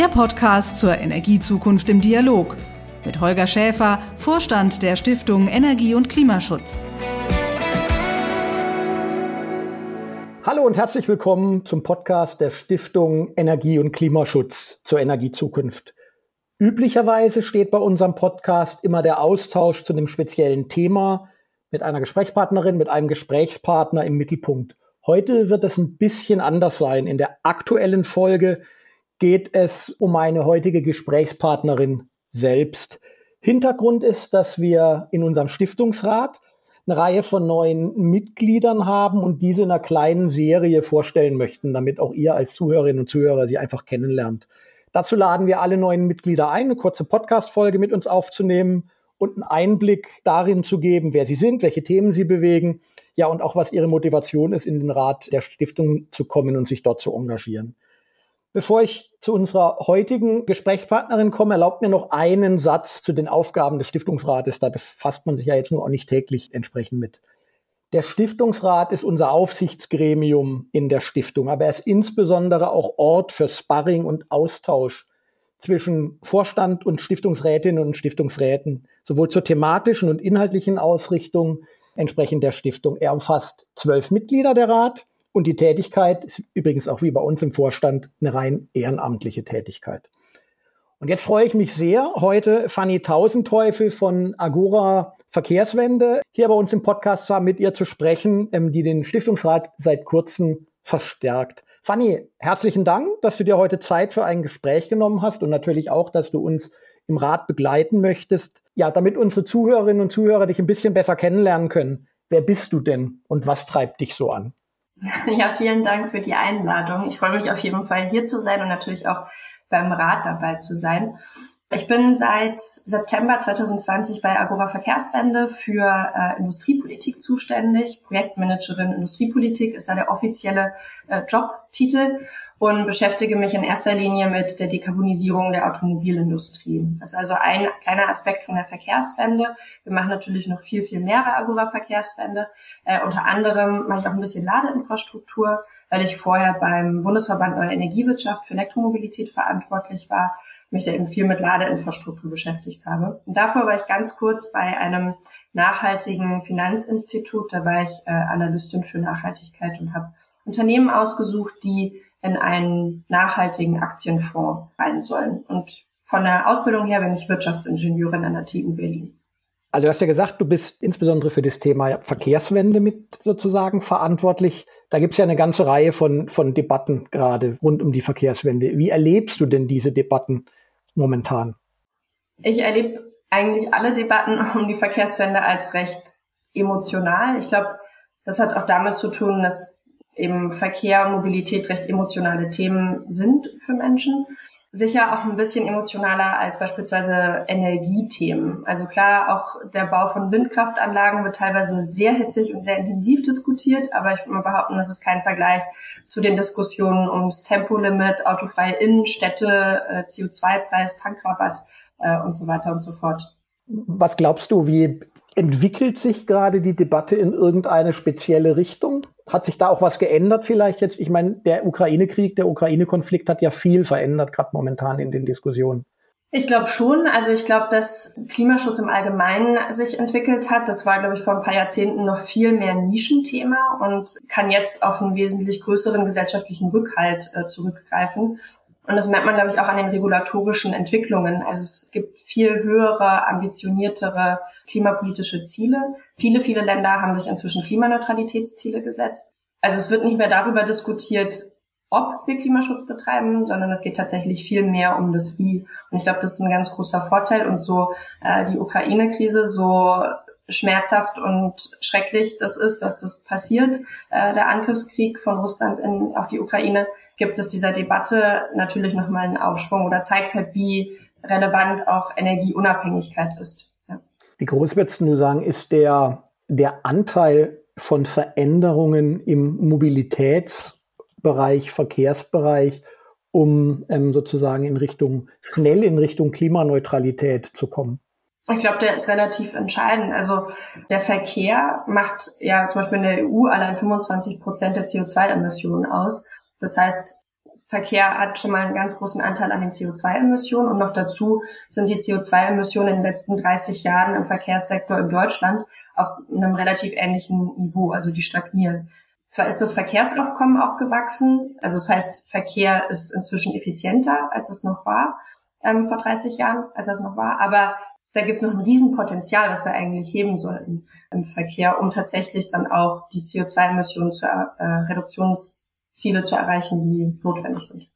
Der Podcast zur Energiezukunft im Dialog mit Holger Schäfer, Vorstand der Stiftung Energie und Klimaschutz. Hallo und herzlich willkommen zum Podcast der Stiftung Energie und Klimaschutz zur Energiezukunft. Üblicherweise steht bei unserem Podcast immer der Austausch zu einem speziellen Thema mit einer Gesprächspartnerin, mit einem Gesprächspartner im Mittelpunkt. Heute wird es ein bisschen anders sein. In der aktuellen Folge geht es um meine heutige Gesprächspartnerin selbst. Hintergrund ist, dass wir in unserem Stiftungsrat eine Reihe von neuen Mitgliedern haben und diese in einer kleinen Serie vorstellen möchten, damit auch ihr als Zuhörerinnen und Zuhörer sie einfach kennenlernt. Dazu laden wir alle neuen Mitglieder ein, eine kurze Podcast-Folge mit uns aufzunehmen und einen Einblick darin zu geben, wer sie sind, welche Themen sie bewegen, ja, und auch was ihre Motivation ist, in den Rat der Stiftung zu kommen und sich dort zu engagieren. Bevor ich zu unserer heutigen Gesprächspartnerin komme, erlaubt mir noch einen Satz zu den Aufgaben des Stiftungsrates. Da befasst man sich ja jetzt nur auch nicht täglich entsprechend mit. Der Stiftungsrat ist unser Aufsichtsgremium in der Stiftung, aber er ist insbesondere auch Ort für Sparring und Austausch zwischen Vorstand und Stiftungsrätinnen und Stiftungsräten, sowohl zur thematischen und inhaltlichen Ausrichtung entsprechend der Stiftung. Er umfasst zwölf Mitglieder der Rat und die Tätigkeit ist übrigens auch wie bei uns im Vorstand eine rein ehrenamtliche Tätigkeit. Und jetzt freue ich mich sehr, heute Fanny Tausendteufel von Agora Verkehrswende hier bei uns im Podcast zu haben, mit ihr zu sprechen, ähm, die den Stiftungsrat seit kurzem verstärkt. Fanny, herzlichen Dank, dass du dir heute Zeit für ein Gespräch genommen hast und natürlich auch, dass du uns im Rat begleiten möchtest. Ja, damit unsere Zuhörerinnen und Zuhörer dich ein bisschen besser kennenlernen können. Wer bist du denn und was treibt dich so an? Ja, vielen Dank für die Einladung. Ich freue mich auf jeden Fall hier zu sein und natürlich auch beim Rat dabei zu sein. Ich bin seit September 2020 bei Agora Verkehrswende für äh, Industriepolitik zuständig. Projektmanagerin Industriepolitik ist da der offizielle äh, Jobtitel und beschäftige mich in erster Linie mit der Dekarbonisierung der Automobilindustrie. Das ist also ein kleiner Aspekt von der Verkehrswende. Wir machen natürlich noch viel, viel mehr bei Agora Verkehrswende. Äh, unter anderem mache ich auch ein bisschen Ladeinfrastruktur, weil ich vorher beim Bundesverband Neue Energiewirtschaft für Elektromobilität verantwortlich war, mich da eben viel mit Ladeinfrastruktur beschäftigt habe. Und davor war ich ganz kurz bei einem nachhaltigen Finanzinstitut. Da war ich äh, Analystin für Nachhaltigkeit und habe Unternehmen ausgesucht, die in einen nachhaltigen Aktienfonds rein sollen. Und von der Ausbildung her bin ich Wirtschaftsingenieurin an der TU Berlin. Also du hast ja gesagt, du bist insbesondere für das Thema Verkehrswende mit sozusagen verantwortlich. Da gibt es ja eine ganze Reihe von, von Debatten gerade rund um die Verkehrswende. Wie erlebst du denn diese Debatten momentan? Ich erlebe eigentlich alle Debatten um die Verkehrswende als recht emotional. Ich glaube, das hat auch damit zu tun, dass eben Verkehr, Mobilität recht emotionale Themen sind für Menschen. Sicher auch ein bisschen emotionaler als beispielsweise Energiethemen. Also klar, auch der Bau von Windkraftanlagen wird teilweise sehr hitzig und sehr intensiv diskutiert, aber ich würde mal behaupten, das ist kein Vergleich zu den Diskussionen ums Tempolimit, autofreie Innenstädte, äh, CO2-Preis, Tankrabatt äh, und so weiter und so fort. Was glaubst du, wie entwickelt sich gerade die Debatte in irgendeine spezielle Richtung? Hat sich da auch was geändert vielleicht jetzt? Ich meine, der Ukraine-Krieg, der Ukraine-Konflikt hat ja viel verändert, gerade momentan in den Diskussionen. Ich glaube schon. Also ich glaube, dass Klimaschutz im Allgemeinen sich entwickelt hat. Das war, glaube ich, vor ein paar Jahrzehnten noch viel mehr Nischenthema und kann jetzt auf einen wesentlich größeren gesellschaftlichen Rückhalt äh, zurückgreifen. Und das merkt man, glaube ich, auch an den regulatorischen Entwicklungen. Also es gibt viel höhere, ambitioniertere klimapolitische Ziele. Viele, viele Länder haben sich inzwischen Klimaneutralitätsziele gesetzt. Also es wird nicht mehr darüber diskutiert, ob wir Klimaschutz betreiben, sondern es geht tatsächlich viel mehr um das Wie. Und ich glaube, das ist ein ganz großer Vorteil. Und so äh, die Ukraine-Krise, so schmerzhaft und schrecklich das ist, dass das passiert, äh, der Angriffskrieg von Russland in, auf die Ukraine, gibt es dieser Debatte natürlich nochmal einen Aufschwung oder zeigt halt, wie relevant auch Energieunabhängigkeit ist. Ja. Wie groß würdest du sagen, ist der, der Anteil von Veränderungen im Mobilitätsbereich, Verkehrsbereich, um ähm, sozusagen in Richtung, schnell in Richtung Klimaneutralität zu kommen? Ich glaube, der ist relativ entscheidend. Also der Verkehr macht ja zum Beispiel in der EU allein 25 Prozent der CO2-Emissionen aus. Das heißt, Verkehr hat schon mal einen ganz großen Anteil an den CO2-Emissionen und noch dazu sind die CO2-Emissionen in den letzten 30 Jahren im Verkehrssektor in Deutschland auf einem relativ ähnlichen Niveau, also die stagnieren. Zwar ist das Verkehrsaufkommen auch gewachsen, also das heißt, Verkehr ist inzwischen effizienter, als es noch war ähm, vor 30 Jahren, als es noch war, aber da gibt es noch ein Riesenpotenzial, was wir eigentlich heben sollten im Verkehr, um tatsächlich dann auch die CO2-Emissionen zur äh, Reduktions Ziele zu erreichen, die notwendig sind.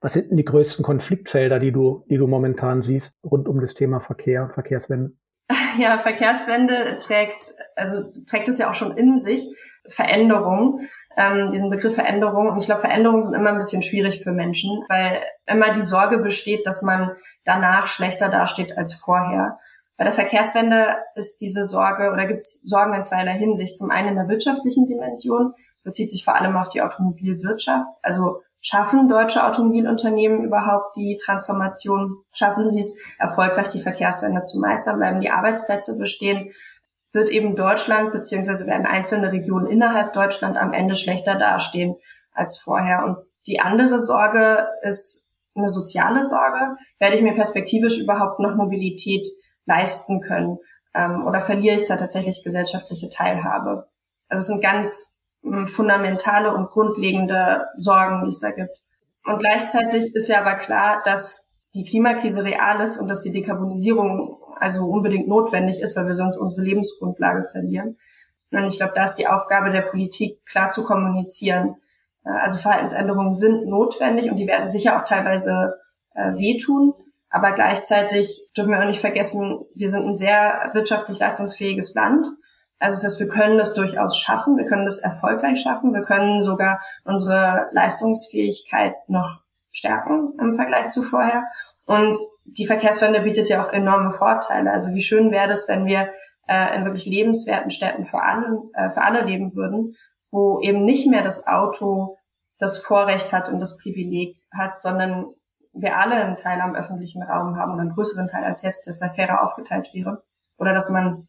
Was sind denn die größten Konfliktfelder, die du, die du momentan siehst rund um das Thema Verkehr, Verkehrswende? Ja, Verkehrswende trägt, also trägt es ja auch schon in sich Veränderung, ähm, diesen Begriff Veränderung. Und ich glaube, Veränderungen sind immer ein bisschen schwierig für Menschen, weil immer die Sorge besteht, dass man danach schlechter dasteht als vorher. Bei der Verkehrswende ist diese Sorge oder gibt es Sorgen in zweierlei Hinsicht. Zum einen in der wirtschaftlichen Dimension bezieht sich vor allem auf die Automobilwirtschaft. Also schaffen deutsche Automobilunternehmen überhaupt die Transformation? Schaffen sie es erfolgreich, die Verkehrswende zu meistern? Bleiben die Arbeitsplätze bestehen? Wird eben Deutschland beziehungsweise werden einzelne Regionen innerhalb Deutschland am Ende schlechter dastehen als vorher? Und die andere Sorge ist eine soziale Sorge. Werde ich mir perspektivisch überhaupt noch Mobilität leisten können? Ähm, oder verliere ich da tatsächlich gesellschaftliche Teilhabe? Also es sind ganz fundamentale und grundlegende Sorgen, die es da gibt. Und gleichzeitig ist ja aber klar, dass die Klimakrise real ist und dass die Dekarbonisierung also unbedingt notwendig ist, weil wir sonst unsere Lebensgrundlage verlieren. Und ich glaube, da ist die Aufgabe der Politik, klar zu kommunizieren. Also Verhaltensänderungen sind notwendig und die werden sicher auch teilweise äh, wehtun. Aber gleichzeitig dürfen wir auch nicht vergessen, wir sind ein sehr wirtschaftlich leistungsfähiges Land. Also das heißt, wir können das durchaus schaffen, wir können das erfolgreich schaffen, wir können sogar unsere Leistungsfähigkeit noch stärken im Vergleich zu vorher. Und die Verkehrswende bietet ja auch enorme Vorteile. Also wie schön wäre das, wenn wir äh, in wirklich lebenswerten Städten für alle, äh, für alle leben würden, wo eben nicht mehr das Auto das Vorrecht hat und das Privileg hat, sondern wir alle einen Teil am öffentlichen Raum haben oder einen größeren Teil als jetzt, dass er fairer aufgeteilt wäre. Oder dass man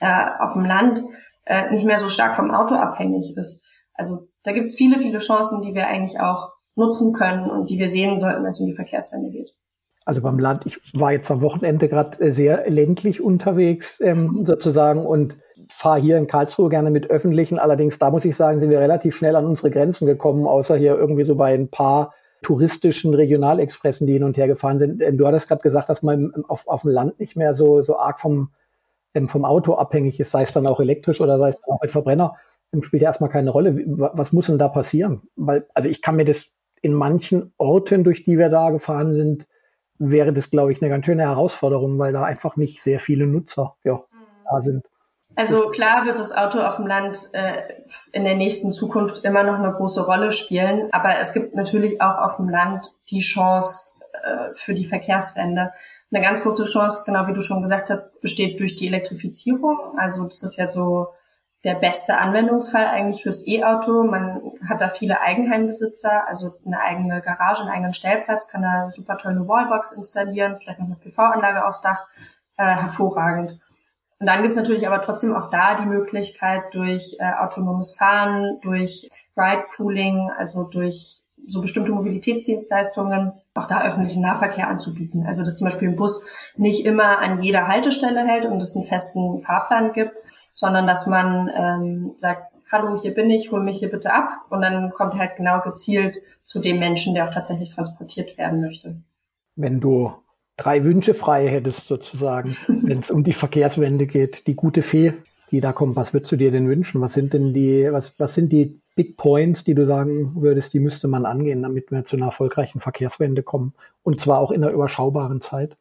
äh, auf dem Land äh, nicht mehr so stark vom Auto abhängig ist. Also da gibt's viele, viele Chancen, die wir eigentlich auch nutzen können und die wir sehen sollten, wenn es um die Verkehrswende geht. Also beim Land, ich war jetzt am Wochenende gerade äh, sehr ländlich unterwegs ähm, sozusagen und fahre hier in Karlsruhe gerne mit öffentlichen. Allerdings, da muss ich sagen, sind wir relativ schnell an unsere Grenzen gekommen, außer hier irgendwie so bei ein paar touristischen Regionalexpressen, die hin und her gefahren sind. Ähm, du hattest gerade gesagt, dass man auf, auf dem Land nicht mehr so, so arg vom ähm, vom Auto abhängig ist, sei es dann auch elektrisch oder sei es dann auch mit Verbrenner, ähm, spielt ja erstmal keine Rolle. Was muss denn da passieren? Weil, also ich kann mir das in manchen Orten, durch die wir da gefahren sind, wäre das, glaube ich, eine ganz schöne Herausforderung, weil da einfach nicht sehr viele Nutzer ja, da sind. Also klar wird das Auto auf dem Land äh, in der nächsten Zukunft immer noch eine große Rolle spielen, aber es gibt natürlich auch auf dem Land die Chance äh, für die Verkehrswende. Eine ganz große Chance, genau wie du schon gesagt hast, besteht durch die Elektrifizierung. Also das ist ja so der beste Anwendungsfall eigentlich fürs E-Auto. Man hat da viele Eigenheimbesitzer, also eine eigene Garage, einen eigenen Stellplatz, kann da super toll eine Wallbox installieren, vielleicht noch eine PV-Anlage aufs Dach, äh, hervorragend. Und dann gibt's natürlich aber trotzdem auch da die Möglichkeit durch äh, autonomes Fahren, durch Ride-Pooling, also durch so bestimmte Mobilitätsdienstleistungen auch da öffentlichen Nahverkehr anzubieten. Also dass zum Beispiel ein Bus nicht immer an jeder Haltestelle hält und es einen festen Fahrplan gibt, sondern dass man ähm, sagt, hallo, hier bin ich, hol mich hier bitte ab und dann kommt halt genau gezielt zu dem Menschen, der auch tatsächlich transportiert werden möchte. Wenn du drei Wünsche frei hättest sozusagen, wenn es um die Verkehrswende geht, die gute Fee, die da kommt, was würdest du dir denn wünschen? Was sind denn die, was, was sind die Big Points, die du sagen würdest, die müsste man angehen, damit wir zu einer erfolgreichen Verkehrswende kommen? Und zwar auch in einer überschaubaren Zeit?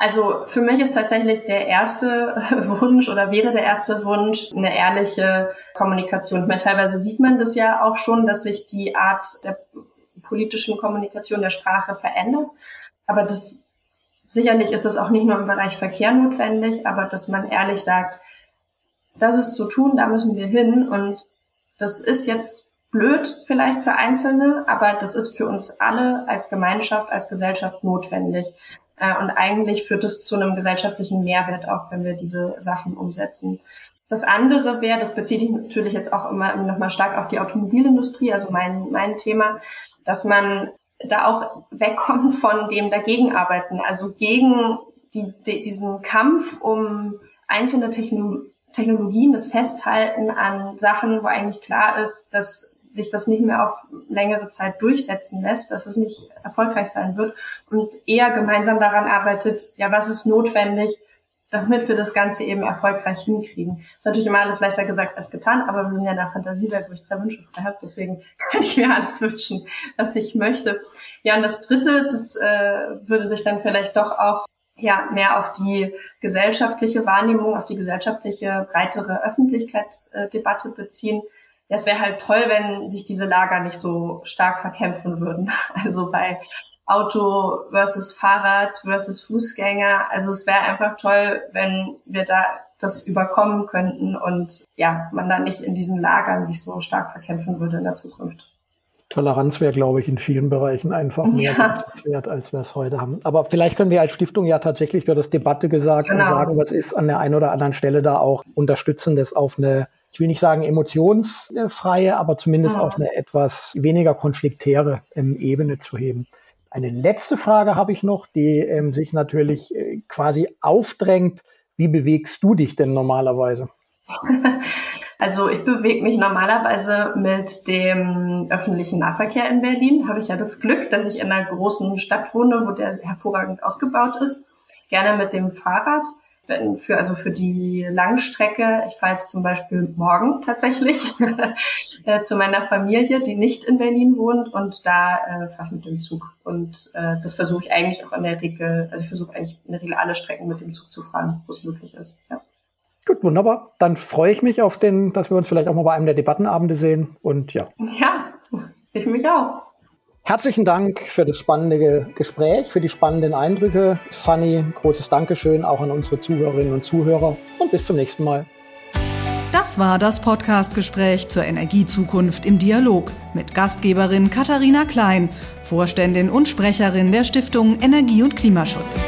Also für mich ist tatsächlich der erste Wunsch oder wäre der erste Wunsch eine ehrliche Kommunikation. Meine, teilweise sieht man das ja auch schon, dass sich die Art der politischen Kommunikation der Sprache verändert. Aber das sicherlich ist das auch nicht nur im Bereich Verkehr notwendig, aber dass man ehrlich sagt, das ist zu tun, da müssen wir hin und das ist jetzt blöd vielleicht für Einzelne, aber das ist für uns alle als Gemeinschaft, als Gesellschaft notwendig. Äh, und eigentlich führt es zu einem gesellschaftlichen Mehrwert auch, wenn wir diese Sachen umsetzen. Das andere wäre, das bezieht sich natürlich jetzt auch immer nochmal stark auf die Automobilindustrie, also mein, mein Thema, dass man da auch wegkommt von dem Dagegenarbeiten, also gegen die, die, diesen Kampf um einzelne Techno Technologien, das Festhalten an Sachen, wo eigentlich klar ist, dass sich das nicht mehr auf längere Zeit durchsetzen lässt, dass es nicht erfolgreich sein wird und eher gemeinsam daran arbeitet, ja, was ist notwendig, damit wir das Ganze eben erfolgreich hinkriegen. Ist natürlich immer alles leichter gesagt als getan, aber wir sind ja in der Fantasiewelt, wo ich drei Wünsche frei habe, deswegen kann ich mir alles wünschen, was ich möchte. Ja, und das Dritte, das äh, würde sich dann vielleicht doch auch ja mehr auf die gesellschaftliche Wahrnehmung, auf die gesellschaftliche breitere Öffentlichkeitsdebatte beziehen. Ja, es wäre halt toll, wenn sich diese Lager nicht so stark verkämpfen würden. Also bei Auto versus Fahrrad versus Fußgänger. Also es wäre einfach toll, wenn wir da das überkommen könnten und ja, man da nicht in diesen Lagern sich so stark verkämpfen würde in der Zukunft. Toleranz wäre, glaube ich, in vielen Bereichen einfach mehr ja. wert, als wir es heute haben. Aber vielleicht können wir als Stiftung ja tatsächlich, du hast Debatte gesagt, genau. sagen, was ist an der einen oder anderen Stelle da auch unterstützendes auf eine, ich will nicht sagen emotionsfreie, aber zumindest ja. auf eine etwas weniger konfliktäre ähm, Ebene zu heben. Eine letzte Frage habe ich noch, die ähm, sich natürlich äh, quasi aufdrängt. Wie bewegst du dich denn normalerweise? Also ich bewege mich normalerweise mit dem öffentlichen Nahverkehr in Berlin. Habe ich ja das Glück, dass ich in einer großen Stadt wohne, wo der hervorragend ausgebaut ist. Gerne mit dem Fahrrad. Wenn für, also für die Langstrecke, ich fahre jetzt zum Beispiel morgen tatsächlich äh, zu meiner Familie, die nicht in Berlin wohnt und da äh, fahre ich mit dem Zug. Und äh, das versuche ich eigentlich auch in der Regel, also ich versuche eigentlich in der Regel alle Strecken mit dem Zug zu fahren, wo es möglich ist. Ja. Gut, wunderbar. Dann freue ich mich auf den, dass wir uns vielleicht auch mal bei einem der Debattenabende sehen. Und ja. Ja, ich mich auch. Herzlichen Dank für das spannende Gespräch, für die spannenden Eindrücke. Fanny, großes Dankeschön auch an unsere Zuhörerinnen und Zuhörer und bis zum nächsten Mal. Das war das Podcastgespräch zur Energiezukunft im Dialog mit Gastgeberin Katharina Klein, Vorständin und Sprecherin der Stiftung Energie und Klimaschutz.